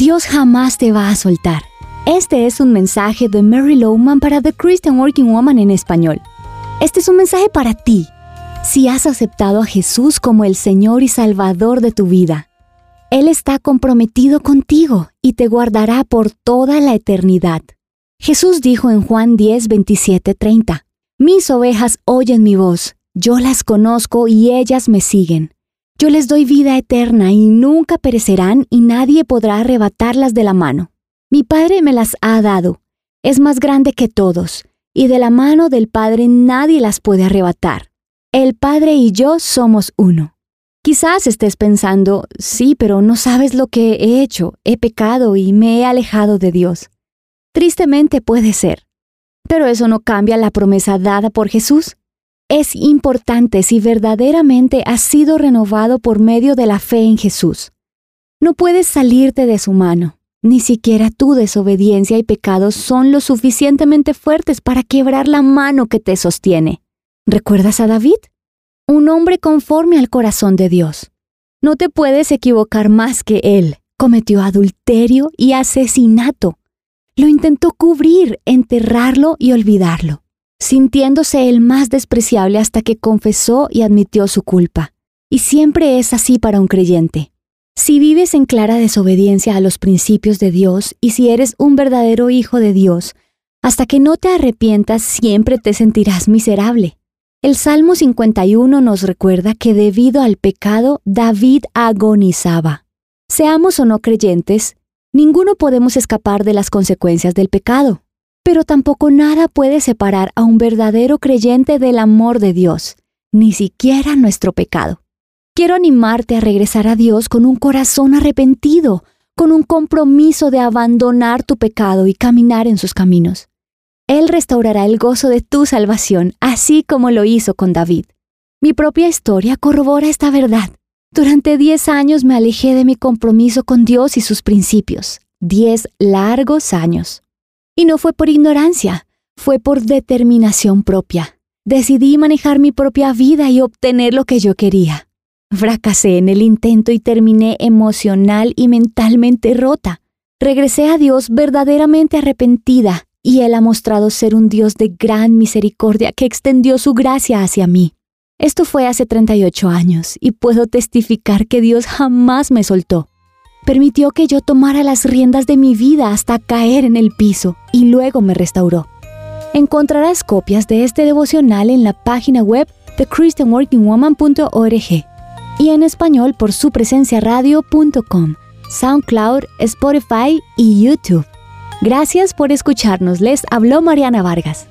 Dios jamás te va a soltar. Este es un mensaje de Mary Lowman para The Christian Working Woman en español. Este es un mensaje para ti, si has aceptado a Jesús como el Señor y Salvador de tu vida. Él está comprometido contigo y te guardará por toda la eternidad. Jesús dijo en Juan 10, 27, 30, Mis ovejas oyen mi voz, yo las conozco y ellas me siguen. Yo les doy vida eterna y nunca perecerán y nadie podrá arrebatarlas de la mano. Mi Padre me las ha dado. Es más grande que todos, y de la mano del Padre nadie las puede arrebatar. El Padre y yo somos uno. Quizás estés pensando, sí, pero no sabes lo que he hecho, he pecado y me he alejado de Dios. Tristemente puede ser. Pero eso no cambia la promesa dada por Jesús. Es importante si verdaderamente has sido renovado por medio de la fe en Jesús. No puedes salirte de su mano. Ni siquiera tu desobediencia y pecados son lo suficientemente fuertes para quebrar la mano que te sostiene. ¿Recuerdas a David? Un hombre conforme al corazón de Dios. No te puedes equivocar más que él. Cometió adulterio y asesinato. Lo intentó cubrir, enterrarlo y olvidarlo, sintiéndose el más despreciable hasta que confesó y admitió su culpa. Y siempre es así para un creyente. Si vives en clara desobediencia a los principios de Dios y si eres un verdadero hijo de Dios, hasta que no te arrepientas siempre te sentirás miserable. El Salmo 51 nos recuerda que debido al pecado David agonizaba. Seamos o no creyentes, ninguno podemos escapar de las consecuencias del pecado, pero tampoco nada puede separar a un verdadero creyente del amor de Dios, ni siquiera nuestro pecado. Quiero animarte a regresar a Dios con un corazón arrepentido, con un compromiso de abandonar tu pecado y caminar en sus caminos. Él restaurará el gozo de tu salvación, así como lo hizo con David. Mi propia historia corrobora esta verdad. Durante diez años me alejé de mi compromiso con Dios y sus principios. Diez largos años. Y no fue por ignorancia, fue por determinación propia. Decidí manejar mi propia vida y obtener lo que yo quería. Fracasé en el intento y terminé emocional y mentalmente rota. Regresé a Dios verdaderamente arrepentida y Él ha mostrado ser un Dios de gran misericordia que extendió su gracia hacia mí. Esto fue hace 38 años y puedo testificar que Dios jamás me soltó. Permitió que yo tomara las riendas de mi vida hasta caer en el piso y luego me restauró. Encontrarás copias de este devocional en la página web de christianworkingwoman.org y en español por su presencia radio.com, SoundCloud, Spotify y YouTube. Gracias por escucharnos. Les habló Mariana Vargas.